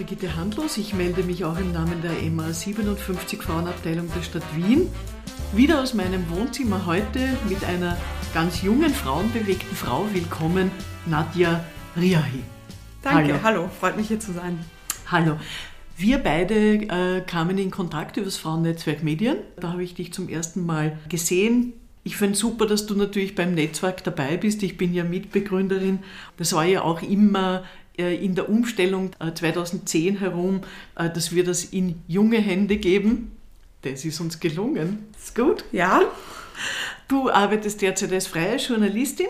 Brigitte Handlos. Ich melde mich auch im Namen der EMA 57 Frauenabteilung der Stadt Wien. Wieder aus meinem Wohnzimmer heute mit einer ganz jungen, frauenbewegten Frau. Willkommen, Nadja Riahi. Danke, hallo. hallo, freut mich hier zu sein. Hallo. Wir beide äh, kamen in Kontakt über das Frauennetzwerk Medien. Da habe ich dich zum ersten Mal gesehen. Ich finde super, dass du natürlich beim Netzwerk dabei bist. Ich bin ja Mitbegründerin. Das war ja auch immer in der Umstellung 2010 äh, herum, äh, dass wir das in junge Hände geben. Das ist uns gelungen. Ist gut? Ja. Du arbeitest derzeit als freie Journalistin,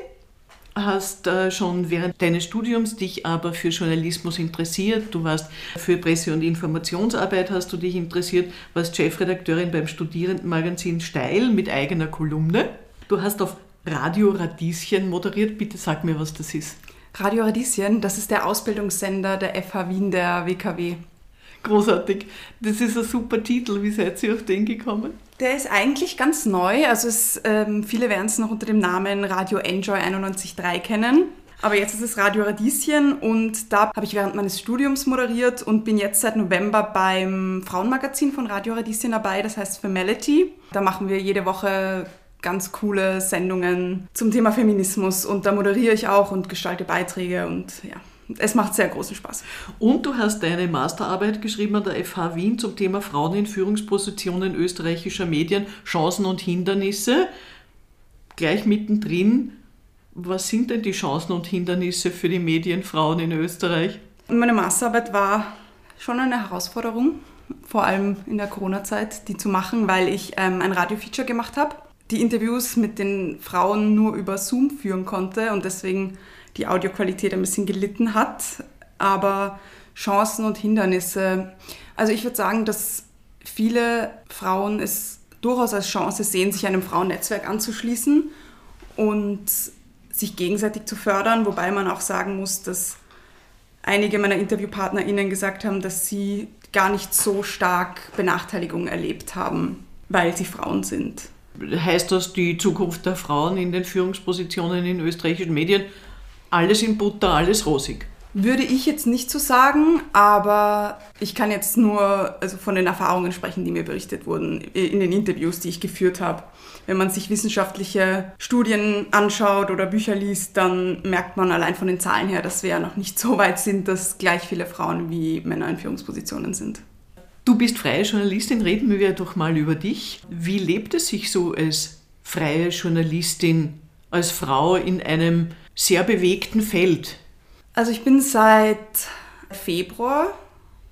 hast schon während deines Studiums dich aber für Journalismus interessiert. Du warst für Presse- und Informationsarbeit hast du dich interessiert, warst Chefredakteurin beim Studierendenmagazin Steil mit eigener Kolumne. Du hast auf Radio Radieschen moderiert. Bitte sag mir, was das ist. Radio Radieschen, das ist der Ausbildungssender der FH Wien der WKW. Großartig. Das ist ein super Titel. Wie seid ihr auf den gekommen? Der ist eigentlich ganz neu. Also es, ähm, viele werden es noch unter dem Namen Radio Enjoy 91.3 kennen. Aber jetzt ist es Radio Radieschen und da habe ich während meines Studiums moderiert und bin jetzt seit November beim Frauenmagazin von Radio Radieschen dabei, das heißt Femality. Da machen wir jede Woche ganz coole Sendungen zum Thema Feminismus und da moderiere ich auch und gestalte Beiträge und ja, es macht sehr großen Spaß. Und du hast deine Masterarbeit geschrieben an der FH Wien zum Thema Frauen in Führungspositionen österreichischer Medien, Chancen und Hindernisse. Gleich mittendrin, was sind denn die Chancen und Hindernisse für die Medienfrauen in Österreich? Meine Masterarbeit war schon eine Herausforderung, vor allem in der Corona-Zeit, die zu machen, weil ich ähm, ein Radio-Feature gemacht habe die Interviews mit den Frauen nur über Zoom führen konnte und deswegen die Audioqualität ein bisschen gelitten hat. Aber Chancen und Hindernisse. Also ich würde sagen, dass viele Frauen es durchaus als Chance sehen, sich einem Frauennetzwerk anzuschließen und sich gegenseitig zu fördern, wobei man auch sagen muss, dass einige meiner InterviewpartnerInnen gesagt haben, dass sie gar nicht so stark Benachteiligung erlebt haben, weil sie Frauen sind heißt das die Zukunft der Frauen in den Führungspositionen in österreichischen Medien? Alles in Butter, alles rosig. Würde ich jetzt nicht so sagen, aber ich kann jetzt nur also von den Erfahrungen sprechen, die mir berichtet wurden in den Interviews, die ich geführt habe. Wenn man sich wissenschaftliche Studien anschaut oder Bücher liest, dann merkt man allein von den Zahlen her, dass wir ja noch nicht so weit sind, dass gleich viele Frauen wie Männer in Führungspositionen sind. Du bist freie Journalistin, reden wir doch mal über dich. Wie lebt es sich so als freie Journalistin, als Frau in einem sehr bewegten Feld? Also ich bin seit Februar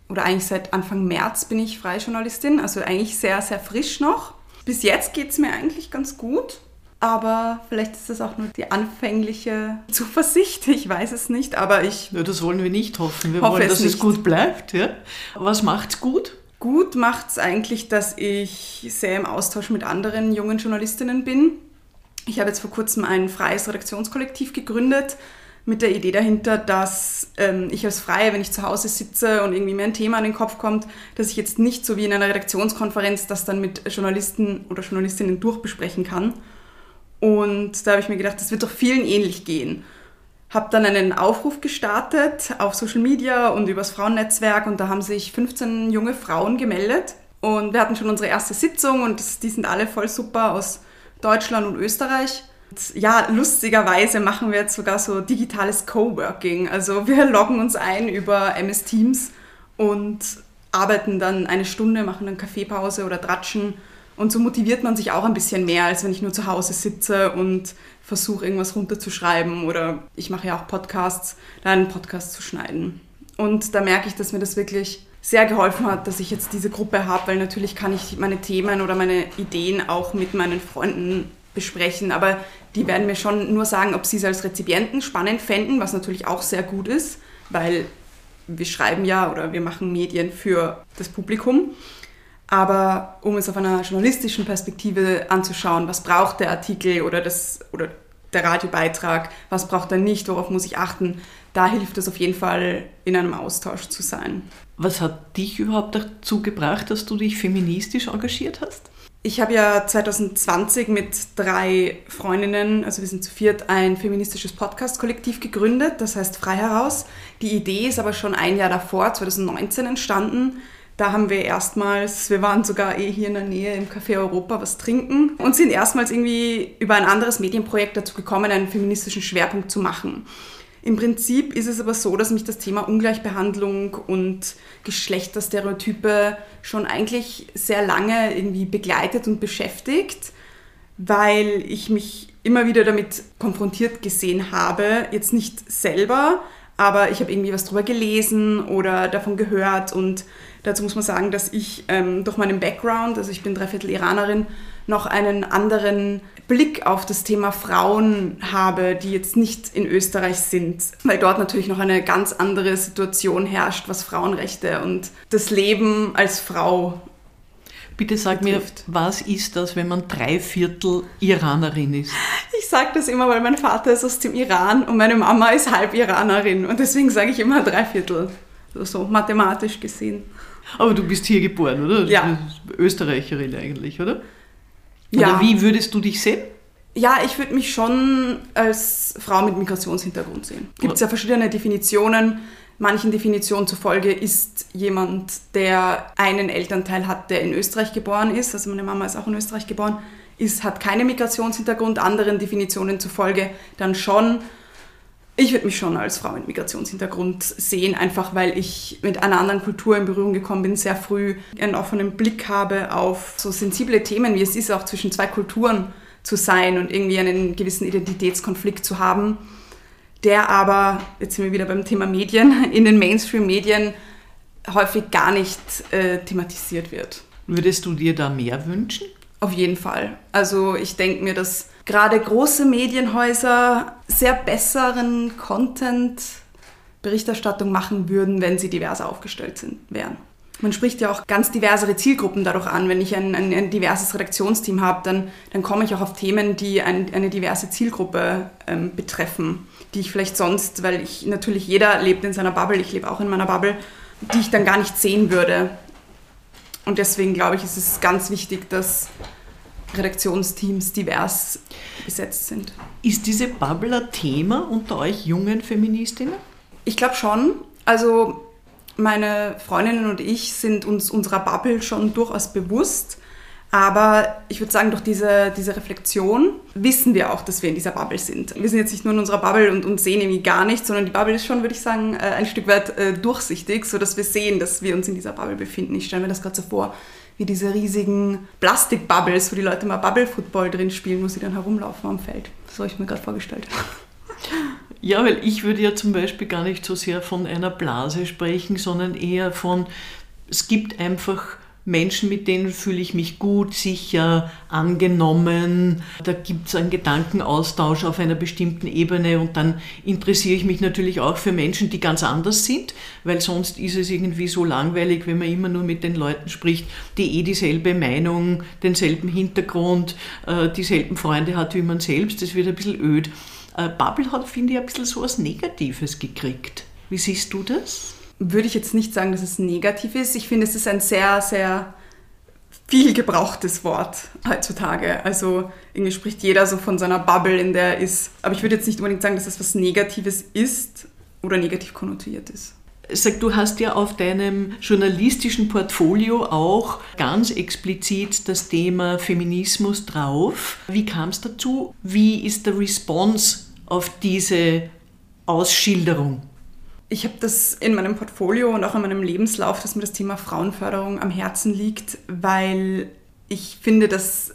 oder eigentlich seit Anfang März bin ich freie Journalistin, also eigentlich sehr, sehr frisch noch. Bis jetzt geht es mir eigentlich ganz gut. Aber vielleicht ist das auch nur die anfängliche Zuversicht, ich weiß es nicht, aber ich. Ja, das wollen wir nicht hoffen. Wir wollen, dass es, es gut bleibt. Ja? Was macht's gut? Gut macht es eigentlich, dass ich sehr im Austausch mit anderen jungen Journalistinnen bin. Ich habe jetzt vor kurzem ein freies Redaktionskollektiv gegründet mit der Idee dahinter, dass ähm, ich als Freie, wenn ich zu Hause sitze und irgendwie mir ein Thema an den Kopf kommt, dass ich jetzt nicht so wie in einer Redaktionskonferenz das dann mit Journalisten oder Journalistinnen durchbesprechen kann. Und da habe ich mir gedacht, das wird doch vielen ähnlich gehen habe dann einen Aufruf gestartet auf Social Media und übers Frauennetzwerk und da haben sich 15 junge Frauen gemeldet und wir hatten schon unsere erste Sitzung und die sind alle voll super aus Deutschland und Österreich. Und ja, lustigerweise machen wir jetzt sogar so digitales Coworking. Also wir loggen uns ein über MS Teams und arbeiten dann eine Stunde, machen dann Kaffeepause oder Tratschen und so motiviert man sich auch ein bisschen mehr, als wenn ich nur zu Hause sitze und versuche irgendwas runterzuschreiben oder ich mache ja auch Podcasts, da einen Podcast zu schneiden. Und da merke ich, dass mir das wirklich sehr geholfen hat, dass ich jetzt diese Gruppe habe, weil natürlich kann ich meine Themen oder meine Ideen auch mit meinen Freunden besprechen, aber die werden mir schon nur sagen, ob sie es als Rezipienten spannend fänden, was natürlich auch sehr gut ist, weil wir schreiben ja oder wir machen Medien für das Publikum. Aber um es auf einer journalistischen Perspektive anzuschauen, was braucht der Artikel oder, das, oder der Radiobeitrag, was braucht er nicht, worauf muss ich achten, da hilft es auf jeden Fall, in einem Austausch zu sein. Was hat dich überhaupt dazu gebracht, dass du dich feministisch engagiert hast? Ich habe ja 2020 mit drei Freundinnen, also wir sind zu viert, ein feministisches Podcast-Kollektiv gegründet, das heißt Frei heraus. Die Idee ist aber schon ein Jahr davor, 2019, entstanden. Da haben wir erstmals, wir waren sogar eh hier in der Nähe im Café Europa was trinken und sind erstmals irgendwie über ein anderes Medienprojekt dazu gekommen, einen feministischen Schwerpunkt zu machen. Im Prinzip ist es aber so, dass mich das Thema Ungleichbehandlung und Geschlechterstereotype schon eigentlich sehr lange irgendwie begleitet und beschäftigt, weil ich mich immer wieder damit konfrontiert gesehen habe, jetzt nicht selber, aber ich habe irgendwie was drüber gelesen oder davon gehört und dazu muss man sagen, dass ich ähm, durch meinen Background, also ich bin dreiviertel Iranerin, noch einen anderen Blick auf das Thema Frauen habe, die jetzt nicht in Österreich sind, weil dort natürlich noch eine ganz andere Situation herrscht, was Frauenrechte und das Leben als Frau Bitte sag betrifft. mir, was ist das, wenn man dreiviertel Iranerin ist? Ich sage das immer, weil mein Vater ist aus dem Iran und meine Mama ist halb Iranerin und deswegen sage ich immer dreiviertel, so mathematisch gesehen. Aber du bist hier geboren, oder? Ja. Österreicherin eigentlich, oder? Ja. Oder wie würdest du dich sehen? Ja, ich würde mich schon als Frau mit Migrationshintergrund sehen. Gibt es ja verschiedene Definitionen. Manchen Definitionen zufolge ist jemand, der einen Elternteil hat, der in Österreich geboren ist, also meine Mama ist auch in Österreich geboren, ist, hat keinen Migrationshintergrund, anderen Definitionen zufolge dann schon. Ich würde mich schon als Frau mit Migrationshintergrund sehen, einfach weil ich mit einer anderen Kultur in Berührung gekommen bin, sehr früh einen offenen Blick habe auf so sensible Themen, wie es ist, auch zwischen zwei Kulturen zu sein und irgendwie einen gewissen Identitätskonflikt zu haben der aber, jetzt sind wir wieder beim Thema Medien, in den Mainstream-Medien häufig gar nicht äh, thematisiert wird. Würdest du dir da mehr wünschen? Auf jeden Fall. Also ich denke mir, dass gerade große Medienhäuser sehr besseren Content Berichterstattung machen würden, wenn sie diverser aufgestellt sind, wären. Man spricht ja auch ganz diversere Zielgruppen dadurch an. Wenn ich ein, ein, ein diverses Redaktionsteam habe, dann, dann komme ich auch auf Themen, die ein, eine diverse Zielgruppe ähm, betreffen die ich vielleicht sonst, weil ich natürlich jeder lebt in seiner Bubble, ich lebe auch in meiner Bubble, die ich dann gar nicht sehen würde. Und deswegen glaube ich, ist es ganz wichtig, dass Redaktionsteams divers besetzt sind. Ist diese Bubble ein Thema unter euch jungen Feministinnen? Ich glaube schon. Also meine Freundinnen und ich sind uns unserer Bubble schon durchaus bewusst. Aber ich würde sagen, durch diese, diese Reflexion wissen wir auch, dass wir in dieser Bubble sind. Wir sind jetzt nicht nur in unserer Bubble und, und sehen irgendwie gar nichts, sondern die Bubble ist schon, würde ich sagen, äh, ein Stück weit äh, durchsichtig, sodass wir sehen, dass wir uns in dieser Bubble befinden. Ich stelle mir das gerade so vor, wie diese riesigen Plastikbubbles, wo die Leute mal Bubble-Football drin spielen, wo sie dann herumlaufen am Feld. So habe ich mir gerade vorgestellt. Ja, weil ich würde ja zum Beispiel gar nicht so sehr von einer Blase sprechen, sondern eher von, es gibt einfach Menschen, mit denen fühle ich mich gut, sicher, angenommen. Da gibt es einen Gedankenaustausch auf einer bestimmten Ebene und dann interessiere ich mich natürlich auch für Menschen, die ganz anders sind, weil sonst ist es irgendwie so langweilig, wenn man immer nur mit den Leuten spricht, die eh dieselbe Meinung, denselben Hintergrund, äh, dieselben Freunde hat wie man selbst. Das wird ein bisschen öd. Äh, Bubble hat, finde ich, ein bisschen so was Negatives gekriegt. Wie siehst du das? Würde ich jetzt nicht sagen, dass es negativ ist. Ich finde, es ist ein sehr, sehr viel gebrauchtes Wort heutzutage. Also irgendwie spricht jeder so von seiner Bubble, in der er ist. Aber ich würde jetzt nicht unbedingt sagen, dass das was Negatives ist oder negativ konnotiert ist. Sag, du hast ja auf deinem journalistischen Portfolio auch ganz explizit das Thema Feminismus drauf. Wie kam es dazu? Wie ist der Response auf diese Ausschilderung? Ich habe das in meinem Portfolio und auch in meinem Lebenslauf, dass mir das Thema Frauenförderung am Herzen liegt, weil ich finde, dass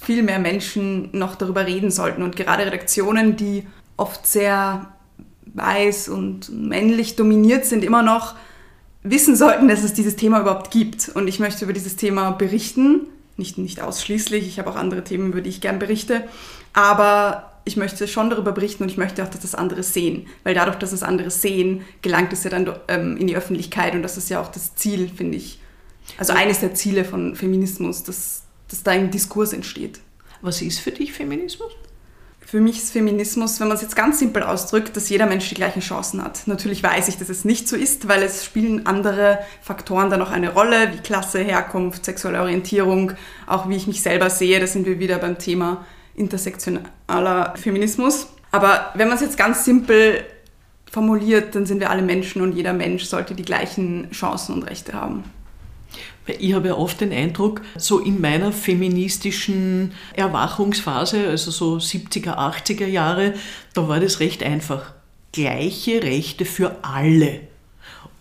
viel mehr Menschen noch darüber reden sollten. Und gerade Redaktionen, die oft sehr weiß und männlich dominiert sind, immer noch wissen sollten, dass es dieses Thema überhaupt gibt. Und ich möchte über dieses Thema berichten, nicht, nicht ausschließlich, ich habe auch andere Themen, über die ich gern berichte, aber ich möchte schon darüber berichten und ich möchte auch, dass das andere sehen. Weil dadurch, dass das andere sehen, gelangt es ja dann ähm, in die Öffentlichkeit und das ist ja auch das Ziel, finde ich. Also eines der Ziele von Feminismus, dass, dass da ein Diskurs entsteht. Was ist für dich Feminismus? Für mich ist Feminismus, wenn man es jetzt ganz simpel ausdrückt, dass jeder Mensch die gleichen Chancen hat. Natürlich weiß ich, dass es nicht so ist, weil es spielen andere Faktoren da noch eine Rolle, wie Klasse, Herkunft, sexuelle Orientierung, auch wie ich mich selber sehe. Da sind wir wieder beim Thema intersektionaler Feminismus. Aber wenn man es jetzt ganz simpel formuliert, dann sind wir alle Menschen und jeder Mensch sollte die gleichen Chancen und Rechte haben. Ich habe ja oft den Eindruck, so in meiner feministischen Erwachungsphase, also so 70er, 80er Jahre, da war das recht einfach. Gleiche Rechte für alle.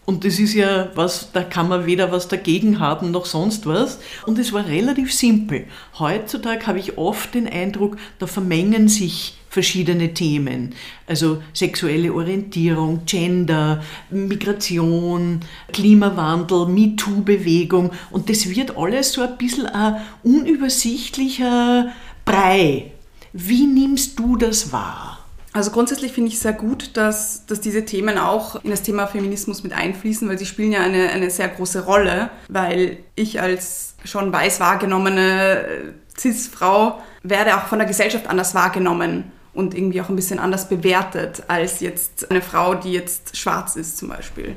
Und das ist ja was, da kann man weder was dagegen haben noch sonst was. Und es war relativ simpel. Heutzutage habe ich oft den Eindruck, da vermengen sich verschiedene Themen. Also sexuelle Orientierung, Gender, Migration, Klimawandel, MeToo-Bewegung. Und das wird alles so ein bisschen ein unübersichtlicher Brei. Wie nimmst du das wahr? Also grundsätzlich finde ich sehr gut, dass, dass diese Themen auch in das Thema Feminismus mit einfließen, weil sie spielen ja eine, eine sehr große Rolle, weil ich als schon weiß wahrgenommene äh, Cis-Frau werde auch von der Gesellschaft anders wahrgenommen und irgendwie auch ein bisschen anders bewertet als jetzt eine Frau, die jetzt schwarz ist zum Beispiel.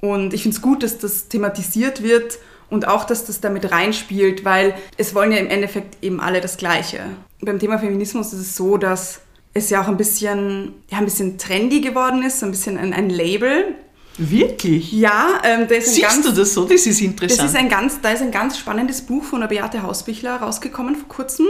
Und ich finde es gut, dass das thematisiert wird und auch, dass das damit reinspielt, weil es wollen ja im Endeffekt eben alle das Gleiche. Beim Thema Feminismus ist es so, dass es ja auch ein bisschen, ja, ein bisschen trendy geworden ist, so ein bisschen ein, ein Label. Wirklich? Ja, ähm, da ist ein Siehst ganz, du das so? Das ist interessant. Das ist ein ganz, da ist ein ganz spannendes Buch von der Beate Hausbichler rausgekommen vor kurzem,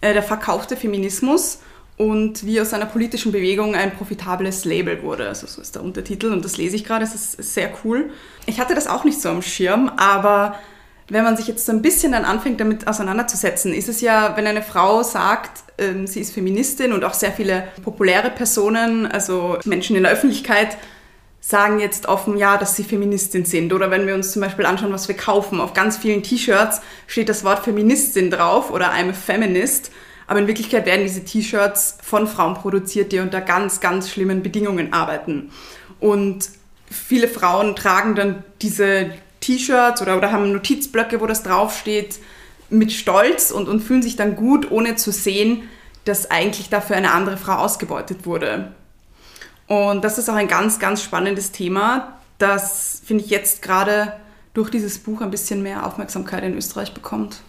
äh, der verkaufte Feminismus und wie aus einer politischen Bewegung ein profitables Label wurde. Also so ist der Untertitel und das lese ich gerade, es ist sehr cool. Ich hatte das auch nicht so am Schirm, aber wenn man sich jetzt so ein bisschen dann anfängt, damit auseinanderzusetzen, ist es ja, wenn eine Frau sagt, ähm, sie ist Feministin und auch sehr viele populäre Personen, also Menschen in der Öffentlichkeit, sagen jetzt offen, ja, dass sie Feministin sind. Oder wenn wir uns zum Beispiel anschauen, was wir kaufen, auf ganz vielen T-Shirts steht das Wort Feministin drauf oder I'm a Feminist. Aber in Wirklichkeit werden diese T-Shirts von Frauen produziert, die unter ganz, ganz schlimmen Bedingungen arbeiten. Und viele Frauen tragen dann diese T-Shirts oder, oder haben Notizblöcke, wo das draufsteht, mit Stolz und, und fühlen sich dann gut, ohne zu sehen, dass eigentlich dafür eine andere Frau ausgebeutet wurde. Und das ist auch ein ganz, ganz spannendes Thema, das, finde ich, jetzt gerade durch dieses Buch ein bisschen mehr Aufmerksamkeit in Österreich bekommt.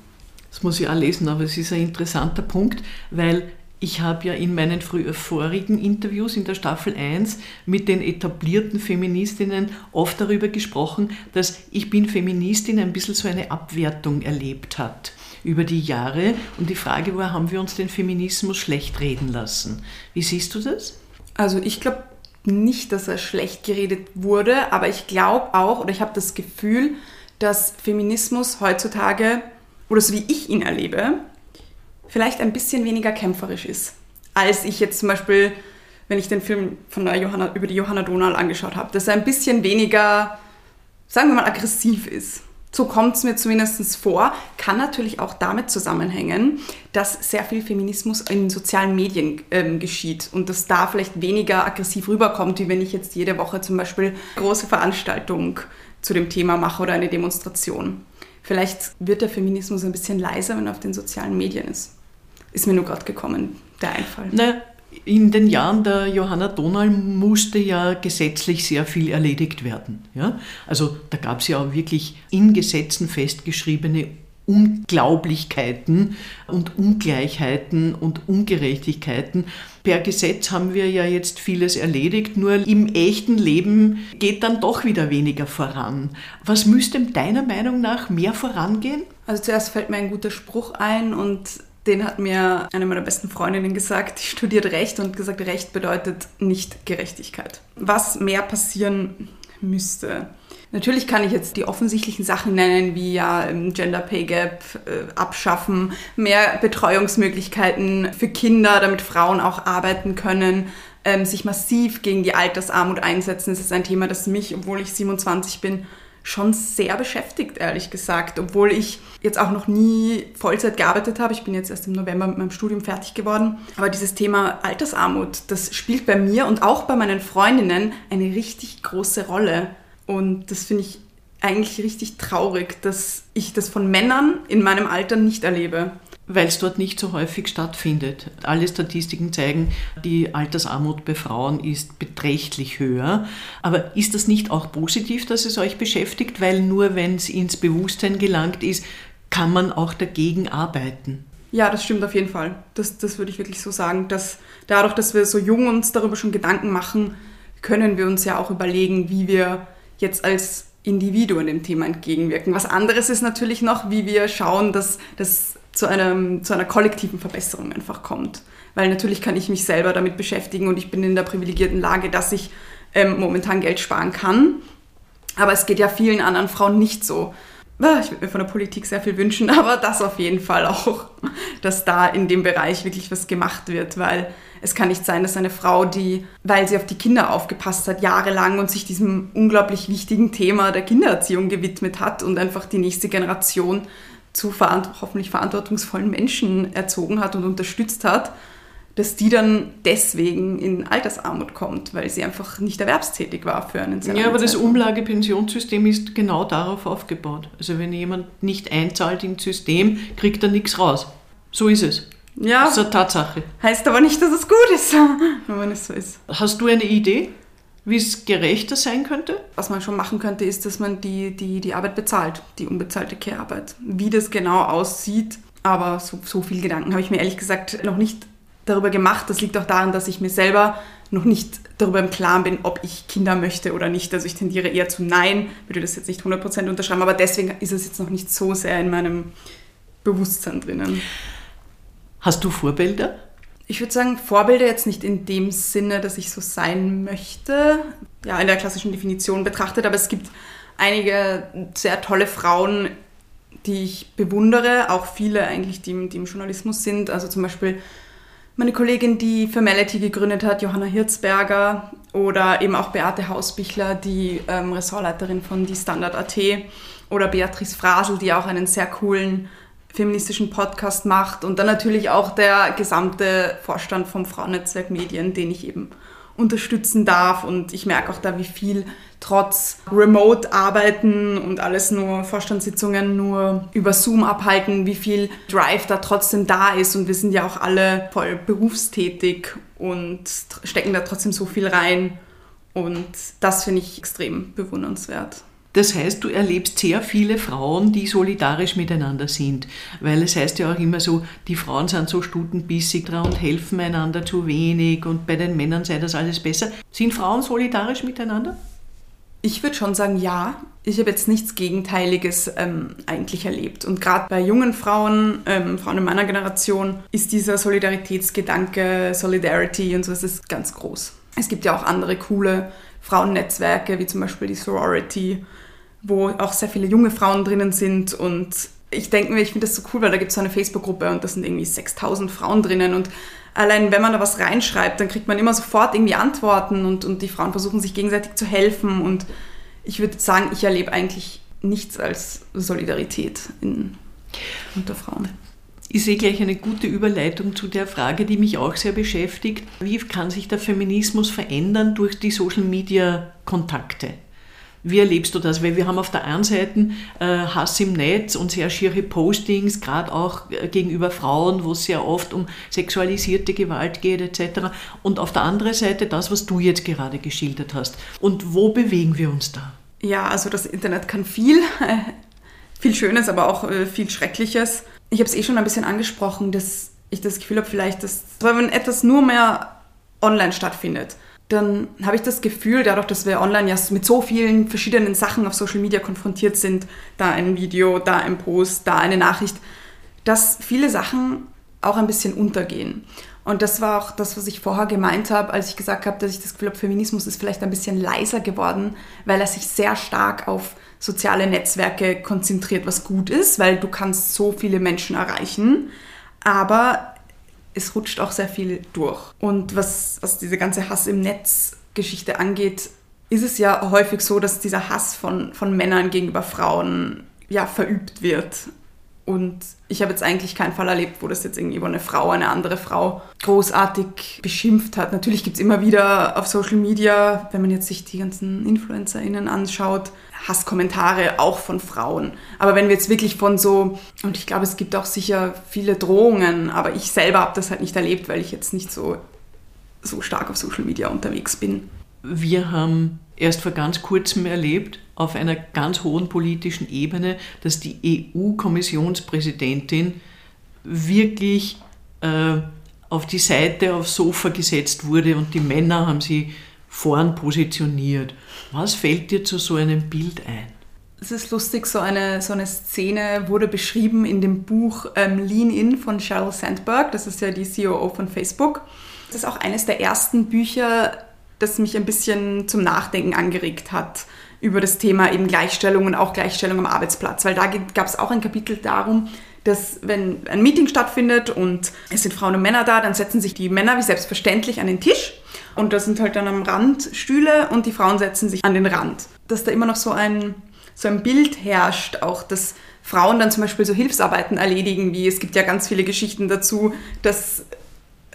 Das muss ich auch lesen, aber es ist ein interessanter Punkt, weil ich habe ja in meinen vorigen Interviews in der Staffel 1 mit den etablierten Feministinnen oft darüber gesprochen, dass ich bin Feministin ein bisschen so eine Abwertung erlebt hat über die Jahre. Und die Frage war, haben wir uns den Feminismus schlecht reden lassen? Wie siehst du das? Also ich glaube nicht, dass er schlecht geredet wurde, aber ich glaube auch, oder ich habe das Gefühl, dass Feminismus heutzutage, oder so wie ich ihn erlebe, vielleicht ein bisschen weniger kämpferisch ist, als ich jetzt zum Beispiel, wenn ich den Film von der Johanna, über die Johanna Donal angeschaut habe, dass er ein bisschen weniger, sagen wir mal, aggressiv ist. So kommt es mir zumindest vor. Kann natürlich auch damit zusammenhängen, dass sehr viel Feminismus in sozialen Medien ähm, geschieht und dass da vielleicht weniger aggressiv rüberkommt, wie wenn ich jetzt jede Woche zum Beispiel eine große Veranstaltung zu dem Thema mache oder eine Demonstration. Vielleicht wird der Feminismus ein bisschen leiser, wenn er auf den sozialen Medien ist. Ist mir nur gerade gekommen, der Einfall. Na, in den Jahren der Johanna Donal musste ja gesetzlich sehr viel erledigt werden. Ja? Also da gab es ja auch wirklich in Gesetzen festgeschriebene Unglaublichkeiten und Ungleichheiten und Ungerechtigkeiten. Per Gesetz haben wir ja jetzt vieles erledigt, nur im echten Leben geht dann doch wieder weniger voran. Was müsste deiner Meinung nach mehr vorangehen? Also zuerst fällt mir ein guter Spruch ein und den hat mir eine meiner besten Freundinnen gesagt, die studiert Recht und gesagt, Recht bedeutet nicht Gerechtigkeit. Was mehr passieren müsste. Natürlich kann ich jetzt die offensichtlichen Sachen nennen, wie ja Gender Pay Gap äh, abschaffen, mehr Betreuungsmöglichkeiten für Kinder, damit Frauen auch arbeiten können, ähm, sich massiv gegen die Altersarmut einsetzen. Das ist ein Thema, das mich, obwohl ich 27 bin, schon sehr beschäftigt, ehrlich gesagt. Obwohl ich jetzt auch noch nie Vollzeit gearbeitet habe. Ich bin jetzt erst im November mit meinem Studium fertig geworden. Aber dieses Thema Altersarmut, das spielt bei mir und auch bei meinen Freundinnen eine richtig große Rolle. Und das finde ich eigentlich richtig traurig, dass ich das von Männern in meinem Alter nicht erlebe. Weil es dort nicht so häufig stattfindet. Alle Statistiken zeigen, die Altersarmut bei Frauen ist beträchtlich höher. Aber ist das nicht auch positiv, dass es euch beschäftigt? Weil nur wenn es ins Bewusstsein gelangt ist, kann man auch dagegen arbeiten. Ja, das stimmt auf jeden Fall. Das, das würde ich wirklich so sagen, dass dadurch, dass wir so jung uns darüber schon Gedanken machen, können wir uns ja auch überlegen, wie wir jetzt als Individuen dem Thema entgegenwirken. Was anderes ist natürlich noch, wie wir schauen, dass das zu, einem, zu einer kollektiven Verbesserung einfach kommt. Weil natürlich kann ich mich selber damit beschäftigen und ich bin in der privilegierten Lage, dass ich ähm, momentan Geld sparen kann. Aber es geht ja vielen anderen Frauen nicht so. Ah, ich würde mir von der Politik sehr viel wünschen, aber das auf jeden Fall auch, dass da in dem Bereich wirklich was gemacht wird, weil es kann nicht sein, dass eine Frau, die, weil sie auf die Kinder aufgepasst hat, jahrelang und sich diesem unglaublich wichtigen Thema der Kindererziehung gewidmet hat und einfach die nächste Generation zu verant hoffentlich verantwortungsvollen Menschen erzogen hat und unterstützt hat, dass die dann deswegen in Altersarmut kommt, weil sie einfach nicht erwerbstätig war für einen Zeitraum. Ja, aber das Umlagepensionssystem ist genau darauf aufgebaut. Also wenn jemand nicht einzahlt ins System, kriegt er nichts raus. So ist es. Ja. Das ist eine Tatsache. Heißt aber nicht, dass es gut ist, wenn es so ist. Hast du eine Idee, wie es gerechter sein könnte? Was man schon machen könnte, ist, dass man die, die, die Arbeit bezahlt, die unbezahlte Care-Arbeit. Wie das genau aussieht, aber so, so viel Gedanken habe ich mir ehrlich gesagt noch nicht darüber gemacht. Das liegt auch daran, dass ich mir selber noch nicht darüber im Klaren bin, ob ich Kinder möchte oder nicht. Also ich tendiere eher zu Nein, würde das jetzt nicht 100% unterschreiben, aber deswegen ist es jetzt noch nicht so sehr in meinem Bewusstsein drinnen. Hast du Vorbilder? Ich würde sagen, Vorbilder jetzt nicht in dem Sinne, dass ich so sein möchte, ja, in der klassischen Definition betrachtet, aber es gibt einige sehr tolle Frauen, die ich bewundere, auch viele eigentlich, die, die im Journalismus sind. Also zum Beispiel meine Kollegin, die Formality gegründet hat, Johanna Hirzberger, oder eben auch Beate Hausbichler, die ähm, Ressortleiterin von Die Standard.at, oder Beatrice Frasel, die auch einen sehr coolen feministischen Podcast macht und dann natürlich auch der gesamte Vorstand vom Frauennetzwerk Medien, den ich eben unterstützen darf. Und ich merke auch da, wie viel trotz Remote-Arbeiten und alles nur Vorstandssitzungen nur über Zoom abhalten, wie viel Drive da trotzdem da ist. Und wir sind ja auch alle voll berufstätig und stecken da trotzdem so viel rein. Und das finde ich extrem bewundernswert. Das heißt, du erlebst sehr viele Frauen, die solidarisch miteinander sind. Weil es heißt ja auch immer so, die Frauen sind so stutenbissig dran und helfen einander zu wenig und bei den Männern sei das alles besser. Sind Frauen solidarisch miteinander? Ich würde schon sagen, ja. Ich habe jetzt nichts Gegenteiliges ähm, eigentlich erlebt. Und gerade bei jungen Frauen, ähm, Frauen in meiner Generation, ist dieser Solidaritätsgedanke, Solidarity und so, das ist ganz groß. Es gibt ja auch andere coole Frauennetzwerke, wie zum Beispiel die Sorority wo auch sehr viele junge Frauen drinnen sind und ich denke mir, ich finde das so cool, weil da gibt es so eine Facebook-Gruppe und da sind irgendwie 6000 Frauen drinnen und allein wenn man da was reinschreibt, dann kriegt man immer sofort irgendwie Antworten und, und die Frauen versuchen sich gegenseitig zu helfen und ich würde sagen, ich erlebe eigentlich nichts als Solidarität in, unter Frauen. Ich sehe gleich eine gute Überleitung zu der Frage, die mich auch sehr beschäftigt. Wie kann sich der Feminismus verändern durch die Social-Media-Kontakte? Wie erlebst du das? Weil wir haben auf der einen Seite äh, Hass im Netz und sehr schiere Postings, gerade auch äh, gegenüber Frauen, wo es sehr oft um sexualisierte Gewalt geht etc. Und auf der anderen Seite das, was du jetzt gerade geschildert hast. Und wo bewegen wir uns da? Ja, also das Internet kann viel, äh, viel Schönes, aber auch äh, viel Schreckliches. Ich habe es eh schon ein bisschen angesprochen, dass ich das Gefühl habe, vielleicht, dass wenn etwas nur mehr online stattfindet, dann habe ich das Gefühl, dadurch, dass wir online ja mit so vielen verschiedenen Sachen auf Social Media konfrontiert sind, da ein Video, da ein Post, da eine Nachricht, dass viele Sachen auch ein bisschen untergehen. Und das war auch das, was ich vorher gemeint habe, als ich gesagt habe, dass ich das Gefühl habe, Feminismus ist vielleicht ein bisschen leiser geworden, weil er sich sehr stark auf soziale Netzwerke konzentriert, was gut ist, weil du kannst so viele Menschen erreichen. Aber es rutscht auch sehr viel durch. Und was, was diese ganze Hass im Netz Geschichte angeht, ist es ja häufig so, dass dieser Hass von, von Männern gegenüber Frauen ja verübt wird. Und ich habe jetzt eigentlich keinen Fall erlebt, wo das jetzt irgendwie wo eine Frau eine andere Frau großartig beschimpft hat. Natürlich gibt es immer wieder auf Social Media, wenn man jetzt sich die ganzen InfluencerInnen anschaut, Hasskommentare auch von Frauen. Aber wenn wir jetzt wirklich von so, und ich glaube, es gibt auch sicher viele Drohungen, aber ich selber habe das halt nicht erlebt, weil ich jetzt nicht so, so stark auf Social Media unterwegs bin. Wir haben erst vor ganz kurzem erlebt, auf einer ganz hohen politischen Ebene, dass die EU-Kommissionspräsidentin wirklich äh, auf die Seite, aufs Sofa gesetzt wurde und die Männer haben sie vorn positioniert. Was fällt dir zu so einem Bild ein? Es ist lustig, so eine, so eine Szene wurde beschrieben in dem Buch ähm, Lean In von Sheryl Sandberg. Das ist ja die CEO von Facebook. Das ist auch eines der ersten Bücher, das mich ein bisschen zum Nachdenken angeregt hat über das Thema eben Gleichstellung und auch Gleichstellung am Arbeitsplatz. Weil da gab es auch ein Kapitel darum, dass wenn ein Meeting stattfindet und es sind Frauen und Männer da, dann setzen sich die Männer wie selbstverständlich an den Tisch und da sind halt dann am Rand Stühle und die Frauen setzen sich an den Rand. Dass da immer noch so ein, so ein Bild herrscht, auch dass Frauen dann zum Beispiel so Hilfsarbeiten erledigen, wie es gibt ja ganz viele Geschichten dazu, dass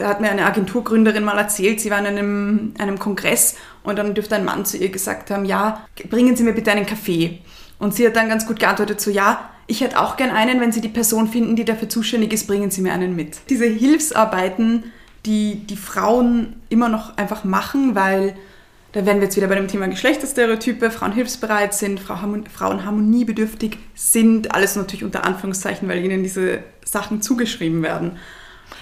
hat mir eine Agenturgründerin mal erzählt, sie war in einem, einem Kongress und dann dürfte ein Mann zu ihr gesagt haben, ja, bringen Sie mir bitte einen Kaffee. Und sie hat dann ganz gut geantwortet, so ja, ich hätte auch gern einen, wenn Sie die Person finden, die dafür zuständig ist, bringen Sie mir einen mit. Diese Hilfsarbeiten, die die Frauen immer noch einfach machen, weil da werden wir jetzt wieder bei dem Thema Geschlechterstereotype, Frauen hilfsbereit sind, Frauen harmoniebedürftig sind, alles natürlich unter Anführungszeichen, weil ihnen diese Sachen zugeschrieben werden.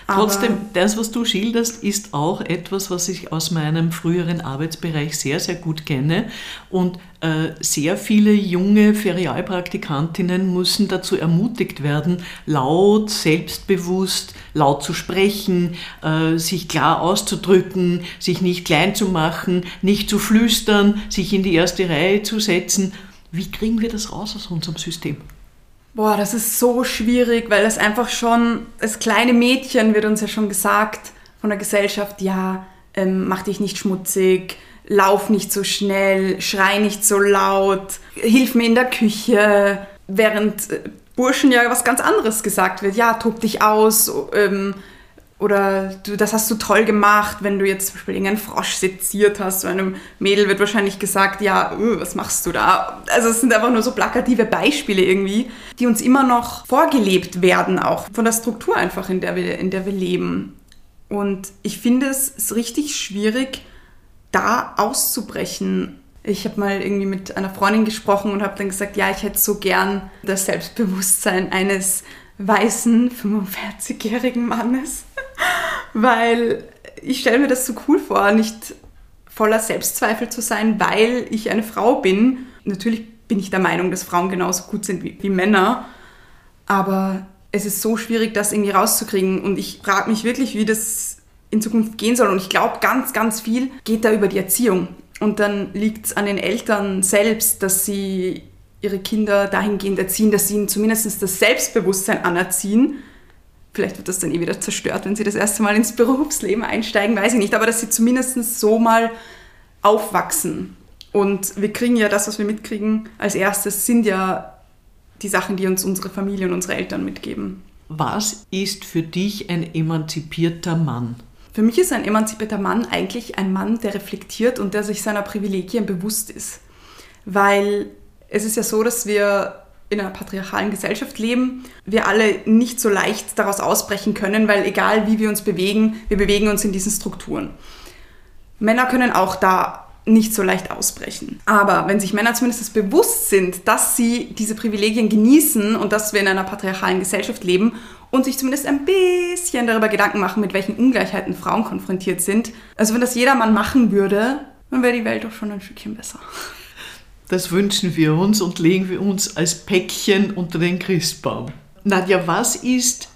Trotzdem, das, was du schilderst, ist auch etwas, was ich aus meinem früheren Arbeitsbereich sehr, sehr gut kenne. Und äh, sehr viele junge Ferialpraktikantinnen müssen dazu ermutigt werden, laut, selbstbewusst, laut zu sprechen, äh, sich klar auszudrücken, sich nicht klein zu machen, nicht zu flüstern, sich in die erste Reihe zu setzen. Wie kriegen wir das raus aus unserem System? Boah, das ist so schwierig, weil das einfach schon, als kleine Mädchen wird uns ja schon gesagt von der Gesellschaft, ja, ähm, mach dich nicht schmutzig, lauf nicht so schnell, schrei nicht so laut, hilf mir in der Küche, während äh, Burschen ja was ganz anderes gesagt wird, ja, tob dich aus, ähm, oder du, das hast du toll gemacht, wenn du jetzt zum Beispiel irgendeinen Frosch seziert hast. So einem Mädel wird wahrscheinlich gesagt, ja, öh, was machst du da? Also es sind einfach nur so plakative Beispiele irgendwie, die uns immer noch vorgelebt werden, auch von der Struktur einfach, in der wir, in der wir leben. Und ich finde es richtig schwierig, da auszubrechen. Ich habe mal irgendwie mit einer Freundin gesprochen und habe dann gesagt, ja, ich hätte so gern das Selbstbewusstsein eines weißen 45-jährigen Mannes, weil ich stelle mir das so cool vor, nicht voller Selbstzweifel zu sein, weil ich eine Frau bin. Natürlich bin ich der Meinung, dass Frauen genauso gut sind wie, wie Männer, aber es ist so schwierig, das irgendwie rauszukriegen und ich frage mich wirklich, wie das in Zukunft gehen soll und ich glaube, ganz, ganz viel geht da über die Erziehung. Und dann liegt es an den Eltern selbst, dass sie ihre Kinder dahingehend erziehen, dass sie ihnen zumindest das Selbstbewusstsein anerziehen. Vielleicht wird das dann eh wieder zerstört, wenn sie das erste Mal ins Berufsleben einsteigen, weiß ich nicht, aber dass sie zumindest so mal aufwachsen. Und wir kriegen ja das, was wir mitkriegen, als erstes sind ja die Sachen, die uns unsere Familie und unsere Eltern mitgeben. Was ist für dich ein emanzipierter Mann? Für mich ist ein emanzipierter Mann eigentlich ein Mann, der reflektiert und der sich seiner Privilegien bewusst ist. Weil es ist ja so, dass wir in einer patriarchalen Gesellschaft leben, wir alle nicht so leicht daraus ausbrechen können, weil egal wie wir uns bewegen, wir bewegen uns in diesen Strukturen. Männer können auch da nicht so leicht ausbrechen. Aber wenn sich Männer zumindest bewusst sind, dass sie diese Privilegien genießen und dass wir in einer patriarchalen Gesellschaft leben und sich zumindest ein bisschen darüber Gedanken machen, mit welchen Ungleichheiten Frauen konfrontiert sind. Also wenn das jeder Mann machen würde, dann wäre die Welt doch schon ein Stückchen besser. Das wünschen wir uns und legen wir uns als Päckchen unter den Christbaum. Nadja, was ist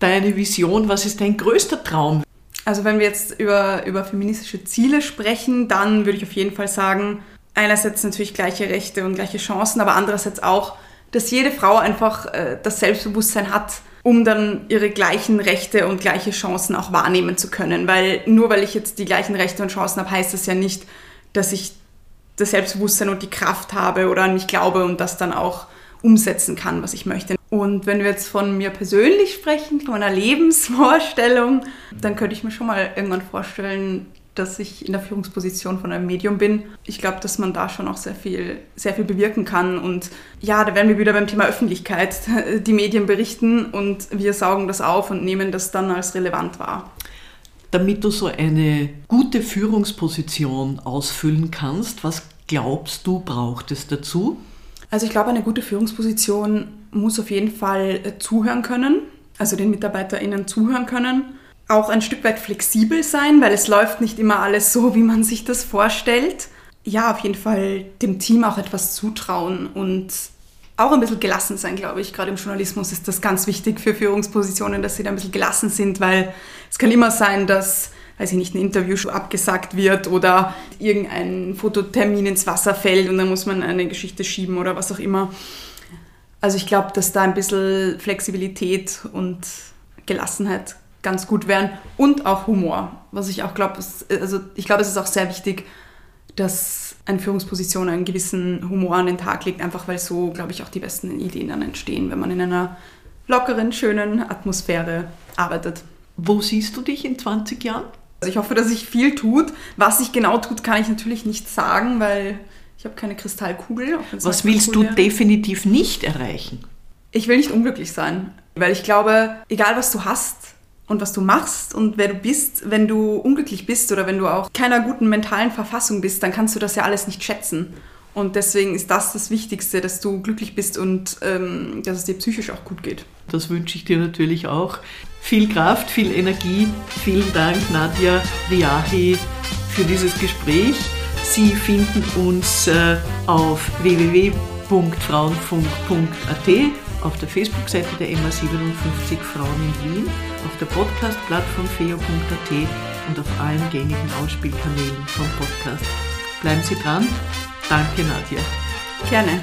deine Vision? Was ist dein größter Traum? Also wenn wir jetzt über, über feministische Ziele sprechen, dann würde ich auf jeden Fall sagen, einerseits natürlich gleiche Rechte und gleiche Chancen, aber andererseits auch, dass jede Frau einfach äh, das Selbstbewusstsein hat, um dann ihre gleichen Rechte und gleiche Chancen auch wahrnehmen zu können. Weil nur weil ich jetzt die gleichen Rechte und Chancen habe, heißt das ja nicht, dass ich das Selbstbewusstsein und die Kraft habe oder an mich glaube und das dann auch umsetzen kann, was ich möchte. Und wenn wir jetzt von mir persönlich sprechen, von meiner Lebensvorstellung, dann könnte ich mir schon mal irgendwann vorstellen, dass ich in der Führungsposition von einem Medium bin. Ich glaube, dass man da schon auch sehr viel, sehr viel bewirken kann. Und ja, da werden wir wieder beim Thema Öffentlichkeit. Die Medien berichten und wir saugen das auf und nehmen das dann als relevant wahr. Damit du so eine gute Führungsposition ausfüllen kannst, was glaubst du, braucht es dazu? Also ich glaube, eine gute Führungsposition muss auf jeden Fall äh, zuhören können, also den MitarbeiterInnen zuhören können auch ein Stück weit flexibel sein, weil es läuft nicht immer alles so, wie man sich das vorstellt. Ja, auf jeden Fall dem Team auch etwas zutrauen und auch ein bisschen gelassen sein, glaube ich. Gerade im Journalismus ist das ganz wichtig für Führungspositionen, dass sie da ein bisschen gelassen sind, weil es kann immer sein, dass, weiß ich nicht, ein Interview abgesagt wird oder irgendein Fototermin ins Wasser fällt und dann muss man eine Geschichte schieben oder was auch immer. Also ich glaube, dass da ein bisschen Flexibilität und Gelassenheit ganz gut wären und auch Humor, was ich auch glaube, also ich glaube, es ist auch sehr wichtig, dass eine Führungsposition einen gewissen Humor an den Tag legt, einfach weil so, glaube ich, auch die besten Ideen dann entstehen, wenn man in einer lockeren, schönen Atmosphäre arbeitet. Wo siehst du dich in 20 Jahren? Also ich hoffe, dass sich viel tut. Was sich genau tut, kann ich natürlich nicht sagen, weil ich habe keine Kristallkugel. Was willst du definitiv nicht erreichen? Ich will nicht unglücklich sein, weil ich glaube, egal was du hast, und was du machst und wer du bist. Wenn du unglücklich bist oder wenn du auch keiner guten mentalen Verfassung bist, dann kannst du das ja alles nicht schätzen. Und deswegen ist das das Wichtigste, dass du glücklich bist und ähm, dass es dir psychisch auch gut geht. Das wünsche ich dir natürlich auch. Viel Kraft, viel Energie. Vielen Dank, Nadja Riahi, für dieses Gespräch. Sie finden uns äh, auf www.frauenfunk.at auf der Facebook-Seite der MA57 Frauen in Wien, auf der Podcast-Plattform feo.at und auf allen gängigen Ausspielkanälen vom Podcast. Bleiben Sie dran. Danke, Nadja. Gerne.